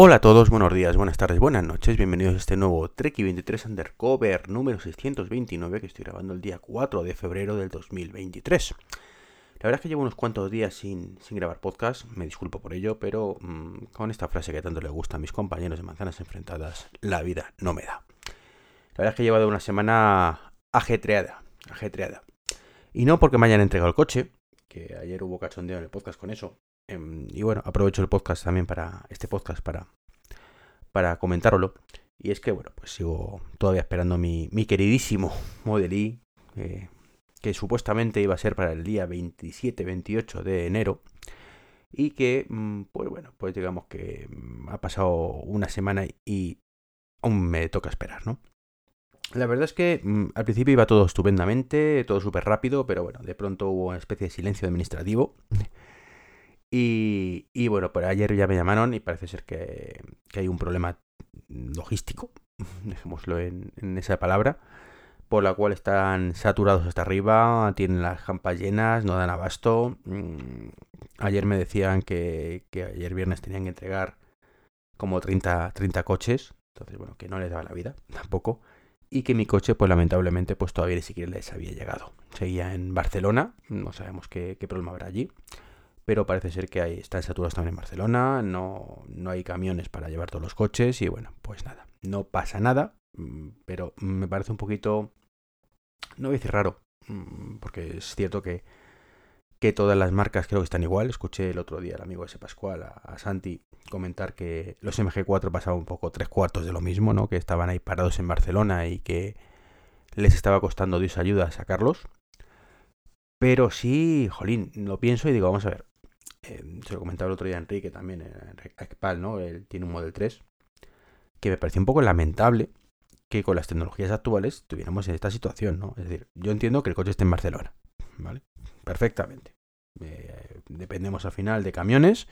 Hola a todos, buenos días, buenas tardes, buenas noches, bienvenidos a este nuevo Treki 23 Undercover número 629 que estoy grabando el día 4 de febrero del 2023. La verdad es que llevo unos cuantos días sin, grabar podcast, me disculpo por ello, pero mm, con esta frase que tanto le gusta a mis compañeros de Manzanas Enfrentadas, la vida no me da. La verdad es que he llevado una semana ajetreada, ajetreada. Y no porque me hayan entregado el coche, que ayer hubo cachondeo en el podcast con eso, y bueno, aprovecho el podcast también para este podcast para, para comentároslo. Y es que, bueno, pues sigo todavía esperando mi, mi queridísimo Model eh, que supuestamente iba a ser para el día 27-28 de enero. Y que, mm, pues bueno, pues digamos que mm, ha pasado una semana y aún me toca esperar, ¿no? La verdad es que mm, al principio iba todo estupendamente, todo súper rápido, pero bueno, de pronto hubo una especie de silencio administrativo. Y, bueno, por ayer ya me llamaron y parece ser que, hay un problema logístico, dejémoslo en, esa palabra, por la cual están saturados hasta arriba, tienen las campas llenas, no dan abasto. Mm, ayer me decían que, ayer viernes tenían que entregar como 30, 30 coches, entonces bueno, que no les daba la vida tampoco. Y que mi coche, pues lamentablemente, pues todavía ni siquiera les había llegado. Seguía en Barcelona, no sabemos qué, qué problema habrá allí pero parece ser que hay, están saturados también en Barcelona, no, no hay camiones para llevar todos los coches y bueno, pues nada, no pasa nada, mm, pero me parece un poquito, no voy a decir raro, mm, porque es cierto que, que todas las marcas creo que están igual, escuché el otro día al amigo ese Pascual, a, Santi, comentar que los MG4 pasaban un poco tres cuartos de lo mismo, ¿no? Que estaban ahí parados en Barcelona y que les estaba costando Dios ayuda a sacarlos. Pero sí, jolín, lo pienso y digo, vamos a ver, eh, se lo comentaba el otro día a Enrique también, Enrique ¿no? Él tiene un Model 3, que me pareció un poco lamentable que con las tecnologías actuales tuviéramos en esta situación, ¿no? Es decir, yo entiendo que el coche esté en Barcelona, ¿vale? Perfectamente. Eh, dependemos al final de camiones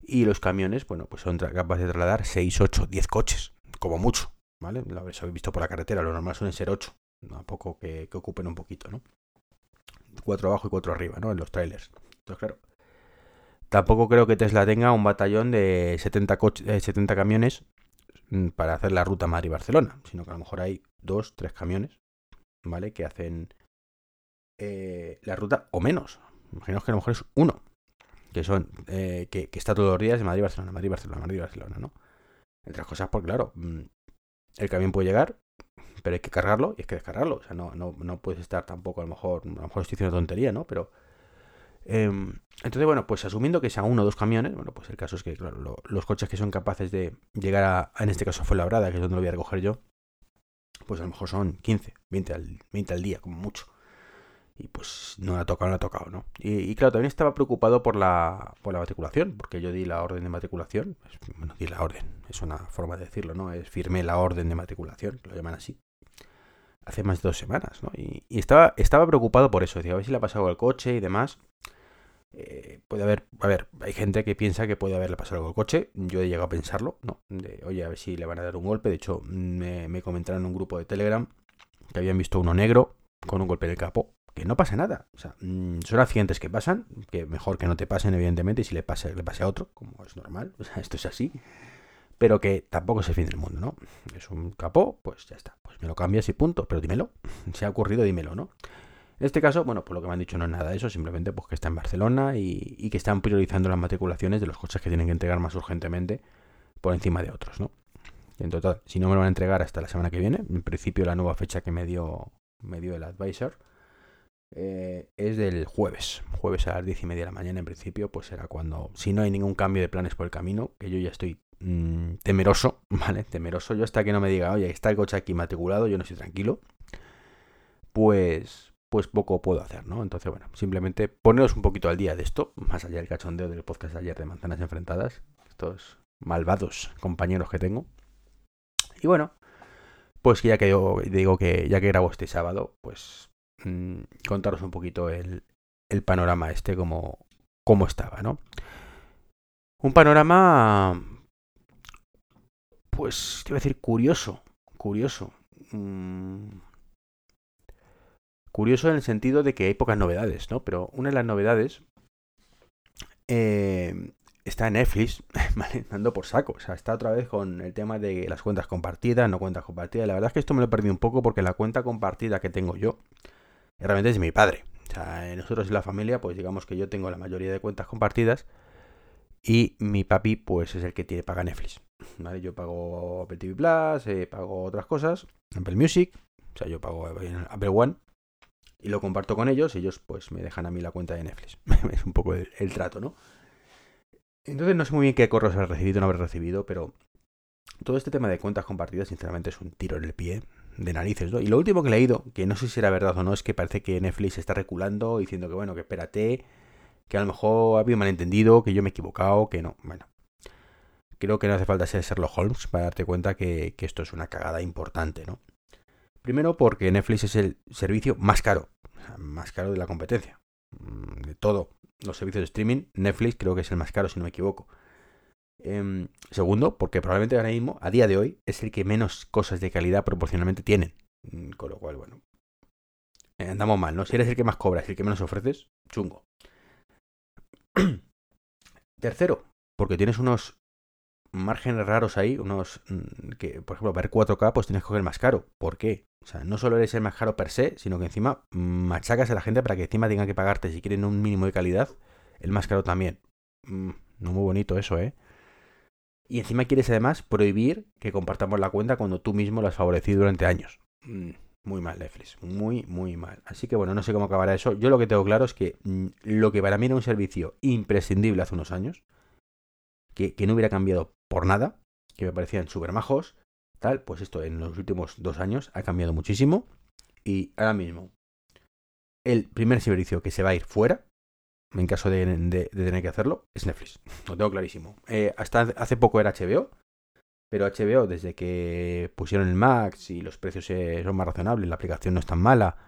y los camiones, bueno, pues son capaces de trasladar 6, 8, 10 coches, como mucho, ¿vale? Lo habéis visto por la carretera, lo normal suelen ser 8, tampoco que, que ocupen un poquito, ¿no? 4 abajo y 4 arriba, ¿no? En los trailers. Entonces, claro, Tampoco creo que Tesla tenga un batallón de 70, 70 camiones mm, para hacer la ruta Madrid-Barcelona, sino que a lo mejor hay dos, tres camiones, ¿vale? Que hacen eh, la ruta o menos. Imaginaos que a lo mejor es uno, que son eh, que, está todos los días de Madrid-Barcelona, Madrid-Barcelona, Madrid-Barcelona, ¿no? Entre las cosas, porque claro, mm, el camión puede llegar, pero hay que cargarlo y hay que descargarlo. O sea, no, no, no puedes estar tampoco, a lo mejor, a lo mejor estoy diciendo tontería, ¿no? Pero Em, entonces, bueno, pues asumiendo que sea uno o dos camiones, bueno, pues el caso es que, claro, los coches que son capaces de llegar a, en este caso, fue Labrada, que es donde lo voy a recoger yo, pues a lo mejor son 15, 20 al, 20 al día, como mucho. Y pues no la ha tocado, no la ha tocado, ¿no? Y, claro, también estaba preocupado por la, por la matriculación, porque yo di la orden de matriculación, bueno, di la orden, es una forma de decirlo, ¿no? Es firmé la orden de matriculación, lo llaman así, hace más de dos semanas, ¿no? Y, estaba, estaba preocupado por eso, decía, a ver si le ha pasado al coche y demás. Eh, puede haber, a ver, hay gente que piensa que puede haberle pasado algo al coche. Yo he llegado a pensarlo, ¿no? De, oye, a ver si le van a dar un golpe. De hecho, me, me comentaron en un grupo de Telegram que habían visto uno negro con un golpe en el capo. Que no pasa nada. O sea, mm, son accidentes que pasan, que mejor que no te pasen, evidentemente, y si le pase, le pase a otro, como es normal. O sea, esto es así. Pero que tampoco es el fin del mundo, ¿no? Es un capó, pues ya está. Pues me lo cambias y punto. Pero dímelo. Si ha ocurrido, dímelo, ¿no? En este caso, bueno, por lo que me han dicho no es nada de eso, simplemente pues que está en Barcelona y, que están priorizando las matriculaciones de los coches que tienen que entregar más urgentemente por encima de otros, ¿no? En total, si no me lo van a entregar hasta la semana que viene, en principio la nueva fecha que me dio, me dio el advisor eh, es del jueves. Jueves a las diez y media de la mañana, en principio, pues será cuando, si no hay ningún cambio de planes por el camino, que yo ya estoy mm, temeroso, ¿vale? Temeroso. Yo hasta que no me diga, oye, está el coche aquí matriculado, yo no estoy tranquilo. Pues, pues poco puedo hacer, ¿no? Entonces, bueno, simplemente poneros un poquito al día de esto, más allá del cachondeo del podcast de ayer de Manzanas Enfrentadas, estos malvados compañeros que tengo. Y bueno, pues ya que yo digo que ya que grabo este sábado, pues mm, contaros un poquito el, el panorama este como, como estaba, ¿no? Un panorama, pues, te iba a decir curioso, curioso. Mm, Curioso en el sentido de que hay pocas novedades, ¿no? Pero una de las novedades eh, está Netflix dando por saco. O sea, está otra vez con el tema de las cuentas compartidas, no cuentas compartidas. La verdad es que esto me lo perdido un poco porque la cuenta compartida que tengo yo realmente es de mi padre. O sea, nosotros en la familia, pues digamos que yo tengo la mayoría de cuentas compartidas y mi papi, pues es el que paga Netflix. ¿vale? Yo pago Apple TV Plus, eh, pago otras cosas, Apple Music, o sea, yo pago Apple One y lo comparto con ellos. Ellos, pues, me dejan a mí la cuenta de Netflix. es un poco el, trato, ¿no? Entonces, no sé muy bien qué correos habré recibido o no habré recibido, pero todo este tema de cuentas compartidas, sinceramente, es un tiro en el pie de narices, ¿no? Y lo último que he leído, que no sé si era verdad o no, es que parece que Netflix está reculando, diciendo que, bueno, que espérate, que a lo mejor ha habido malentendido, que yo me he equivocado, que no. Bueno, creo que no hace falta ser Sherlock Holmes para darte cuenta que, esto es una cagada importante, ¿no? Primero porque Netflix es el servicio más caro, más caro de la competencia. Mm, de todo los servicios de streaming, Netflix creo que es el más caro, si no me equivoco. Em, segundo, porque probablemente ahora mismo, a día de hoy, es el que menos cosas de calidad proporcionalmente tienen. Mm, con lo cual, bueno, eh, andamos mal, ¿no? Si eres el que más cobras el que menos ofreces, chungo. Tercero, porque tienes unos márgenes raros ahí, unos mm, que, por ejemplo, ver 4K, pues tienes que coger más caro. ¿Por qué? O sea, no solo eres el más caro per se, sino que encima machacas a la gente para que encima tengan que pagarte, si quieren un mínimo de calidad, el más caro también. Mm, no muy bonito eso, ¿eh? Y encima quieres además prohibir que compartamos la cuenta cuando tú mismo lo has favorecido durante años. Mm, muy mal, Netflix. Muy, muy mal. Así que bueno, no sé cómo acabará eso. Yo lo que tengo claro es que lo que para mí era un servicio imprescindible hace unos años, que, que no hubiera cambiado por nada, que me parecían súper majos, tal, pues esto en los últimos dos años ha cambiado muchísimo. Y ahora mismo, el primer servicio que se va a ir fuera, en caso de, tener que hacerlo, es Netflix. Lo tengo clarísimo. Eh, hasta hace poco era HBO, pero HBO, desde que pusieron el Max y los precios son más razonables, la aplicación no es tan mala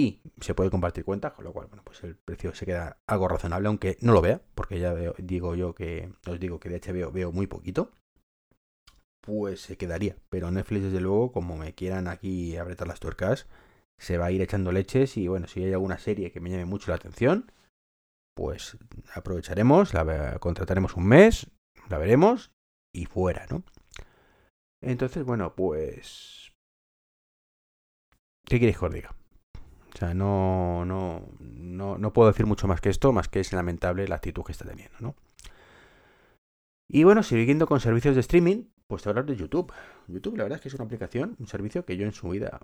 y se puede compartir cuenta, con lo cual, bueno, pues el precio se queda algo razonable, aunque no lo vea, porque ya digo yo que, os digo que de HBO veo muy poquito, pues se quedaría. Pero Netflix, desde luego, como me quieran aquí apretar las tuercas, se va a ir echando leches y bueno, si hay alguna serie que me llame mucho la atención, pues aprovecharemos, la contrataremos un mes, la veremos y fuera, ¿no? Entonces, bueno, pues... ¿Qué queréis que os diga? O sea, no, no, no, no puedo decir mucho más que esto, más que es lamentable la actitud que está teniendo, ¿no? Y bueno, siguiendo con servicios de streaming, pues te hablar de YouTube. YouTube, la verdad es que es una aplicación, un servicio que yo en su vida,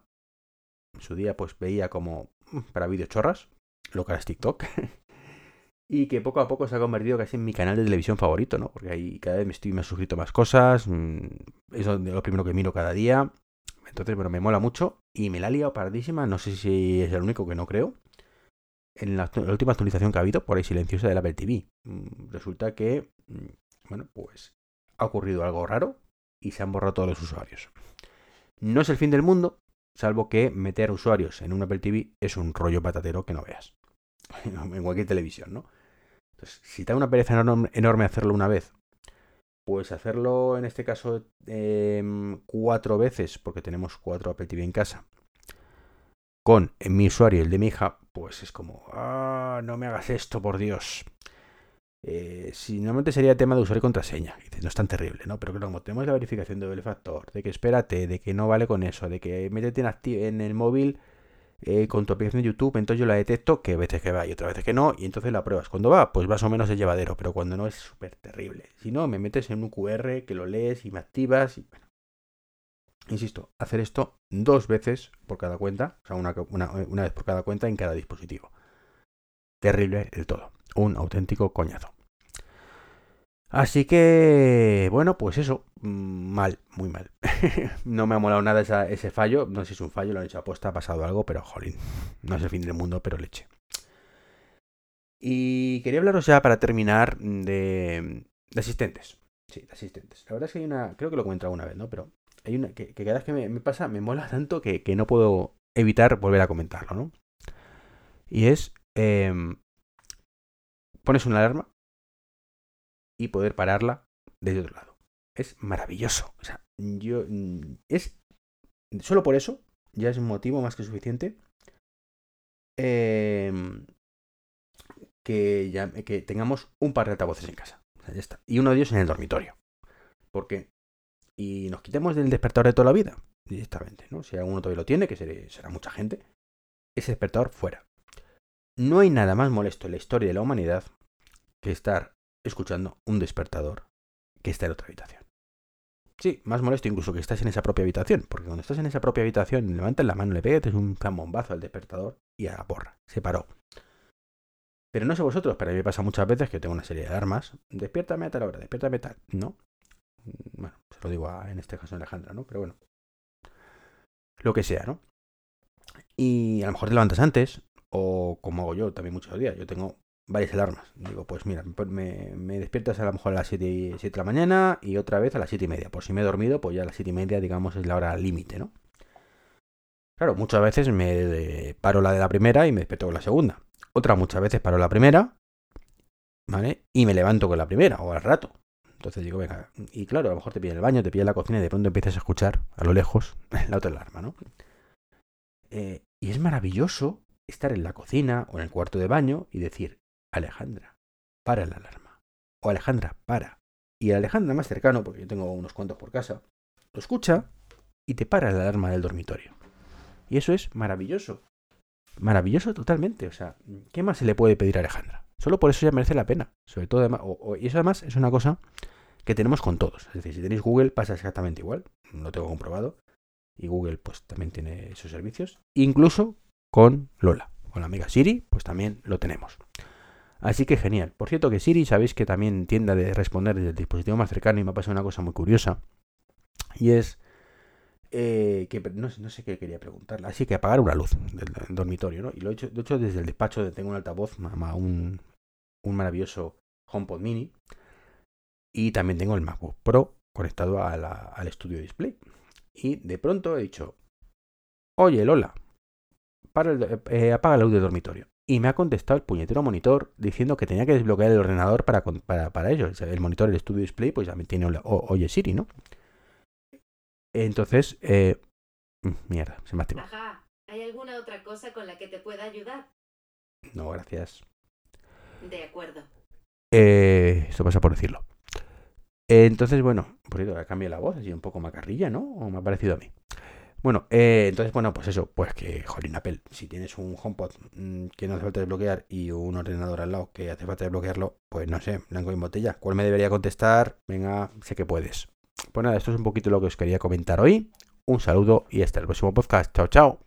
en su día, pues veía como mm, para videochorras, lo que es TikTok. y que poco a poco se ha convertido casi en mi canal de televisión favorito, ¿no? Porque ahí cada vez me estoy suscrito más cosas, mm, es lo primero que miro cada día. Entonces, bueno, me mola mucho y me la ha liado paradísima, no sé si es el único que no creo. En la, última actualización que ha habido, por ahí silenciosa del Apple TV. Mm, resulta que, mm, bueno, pues ha ocurrido algo raro y se han borrado todos los usuarios. No es el fin del mundo, salvo que meter usuarios en un Apple TV es un rollo patatero que no veas. en cualquier televisión, ¿no? Entonces, si te da una pereza enorme, hacerlo una vez, pues hacerlo en este caso em, cuatro veces, porque tenemos cuatro Apple TV en casa, con mi usuario y el de mi hija, pues es como, ah, no me hagas esto, por Dios. Eh, si normalmente sería tema de usuario y contraseña, no es tan terrible, ¿no? Pero como tenemos la verificación de doble factor, de que espérate, de que no vale con eso, de que métete en, en el móvil eh, con tu aplicación de YouTube, entonces yo la detecto que veces que va y otras veces que no, y entonces la pruebas. Cuando va, pues más o menos es llevadero, pero cuando no es súper terrible. Si no, me metes en un QR que lo lees y me activas y bueno. Insisto, hacer esto dos veces por cada cuenta, o sea, una, una vez por cada cuenta en cada dispositivo. Terrible el todo. Un auténtico coñazo. Así que, bueno, pues eso, mm, mal, muy mal. no me ha molado nada ese fallo, no sé si es un fallo, lo han hecho aposta, ha pasado algo, pero jolín, no es el fin del mundo, pero leche. Y quería hablaros ya para terminar de, asistentes. Sí, de asistentes. La verdad es que hay una, creo que lo he comentado una vez, ¿no? Pero hay una que, cada vez que me, pasa me mola tanto que, no puedo evitar volver a comentarlo, ¿no? Y es, em, pones una alarma y poder pararla desde otro lado. Es maravilloso. O sea, yo. Mm, es. Solo por eso ya es un motivo más que suficiente. Em, que, ya, que tengamos un par de altavoces en casa. ya está. Y uno de ellos en el dormitorio. Porque, y nos quitemos del despertador de toda la vida, directamente, ¿no? Si alguno todavía lo tiene, que será mucha gente, ese despertador fuera. No hay nada más molesto en la historia de la humanidad que estar escuchando un despertador que está en otra habitación. Sí, más molesto incluso que estás en esa propia habitación, porque cuando estás en esa propia habitación, levantas la mano, le pegas un bombazo al despertador y a la porra, se paró. Pero no sé vosotros, pero a mí me pasa muchas veces que tengo una serie de alarmas. Despiértame a tal hora, despiértame a tal. No. Bueno, se lo digo en este caso a Alejandra, ¿no? Pero bueno. Lo que sea, ¿no? Y a lo mejor te levantas antes, o como hago yo también muchos días. Yo tengo varias alarmas. Digo, pues mira, me, despiertas a lo mejor a las 7, de la mañana y otra vez a las 7 y media. Por si me he dormido, pues ya a las 7 y media, digamos, es la hora límite, ¿no? Claro, muchas veces me paro la de la primera y me despierto con la segunda. Otra muchas veces paro la primera, ¿vale? Y me levanto con la primera, o al rato. Entonces digo, venga, y claro, a lo mejor te pilla el baño, te pilla la cocina y de pronto empiezas a escuchar a lo lejos la otra alarma, ¿no? Eh, y es maravilloso estar en la cocina o en el cuarto de baño y decir, Alejandra, para la alarma. O Alejandra, para. Y Alejandra más cercano, porque yo tengo unos cuantos por casa, lo escucha y te para la alarma del dormitorio. Y eso es maravilloso. Maravilloso totalmente. O sea, ¿qué más se le puede pedir a Alejandra? Solo por eso ya merece la pena. Sobre todo, y eso además es una cosa que tenemos con todos. Es decir, si tenéis Google pasa exactamente igual. Lo tengo comprobado. Y Google pues también tiene esos servicios. Incluso con Lola. Con la amiga Siri pues también lo tenemos. Así que genial. Por cierto que Siri sabéis que también tiende a responder desde el dispositivo más cercano y me ha pasado una cosa muy curiosa. Y es eh, que no, sé qué quería preguntarle. Así que apagar una luz del, dormitorio, ¿no? Y lo he hecho, hecho desde el despacho, donde tengo un altavoz, un, un maravilloso HomePod Mini. Y también tengo el MacBook Pro conectado al estudio display. Y de pronto he dicho, oye Lola, eh, apaga la luz del dormitorio. Y me ha contestado el puñetero monitor diciendo que tenía que desbloquear el ordenador para, para, para ello. El monitor, el estudio display, pues también tiene Oye Siri, ¿no? Entonces, eh, mm, mierda, se me ha activado. Ajá. ¿Hay alguna otra cosa con la que te pueda ayudar? No, gracias. De acuerdo. Eh, esto pasa por decirlo. entonces, bueno, por cierto, cambia la voz, así un poco macarrilla, ¿no? O me ha parecido a mí. Bueno, eh, entonces, bueno, pues eso, pues que, jolín, Apple, si tienes un HomePod mm, que no hace falta desbloquear y un ordenador al lado que hace falta desbloquearlo, pues no sé, blanco y botella. ¿Cuál me debería contestar? Venga, sé que puedes. Pues nada, esto es un poquito lo que os quería comentar hoy. Un saludo y hasta el próximo podcast. Chao, chao.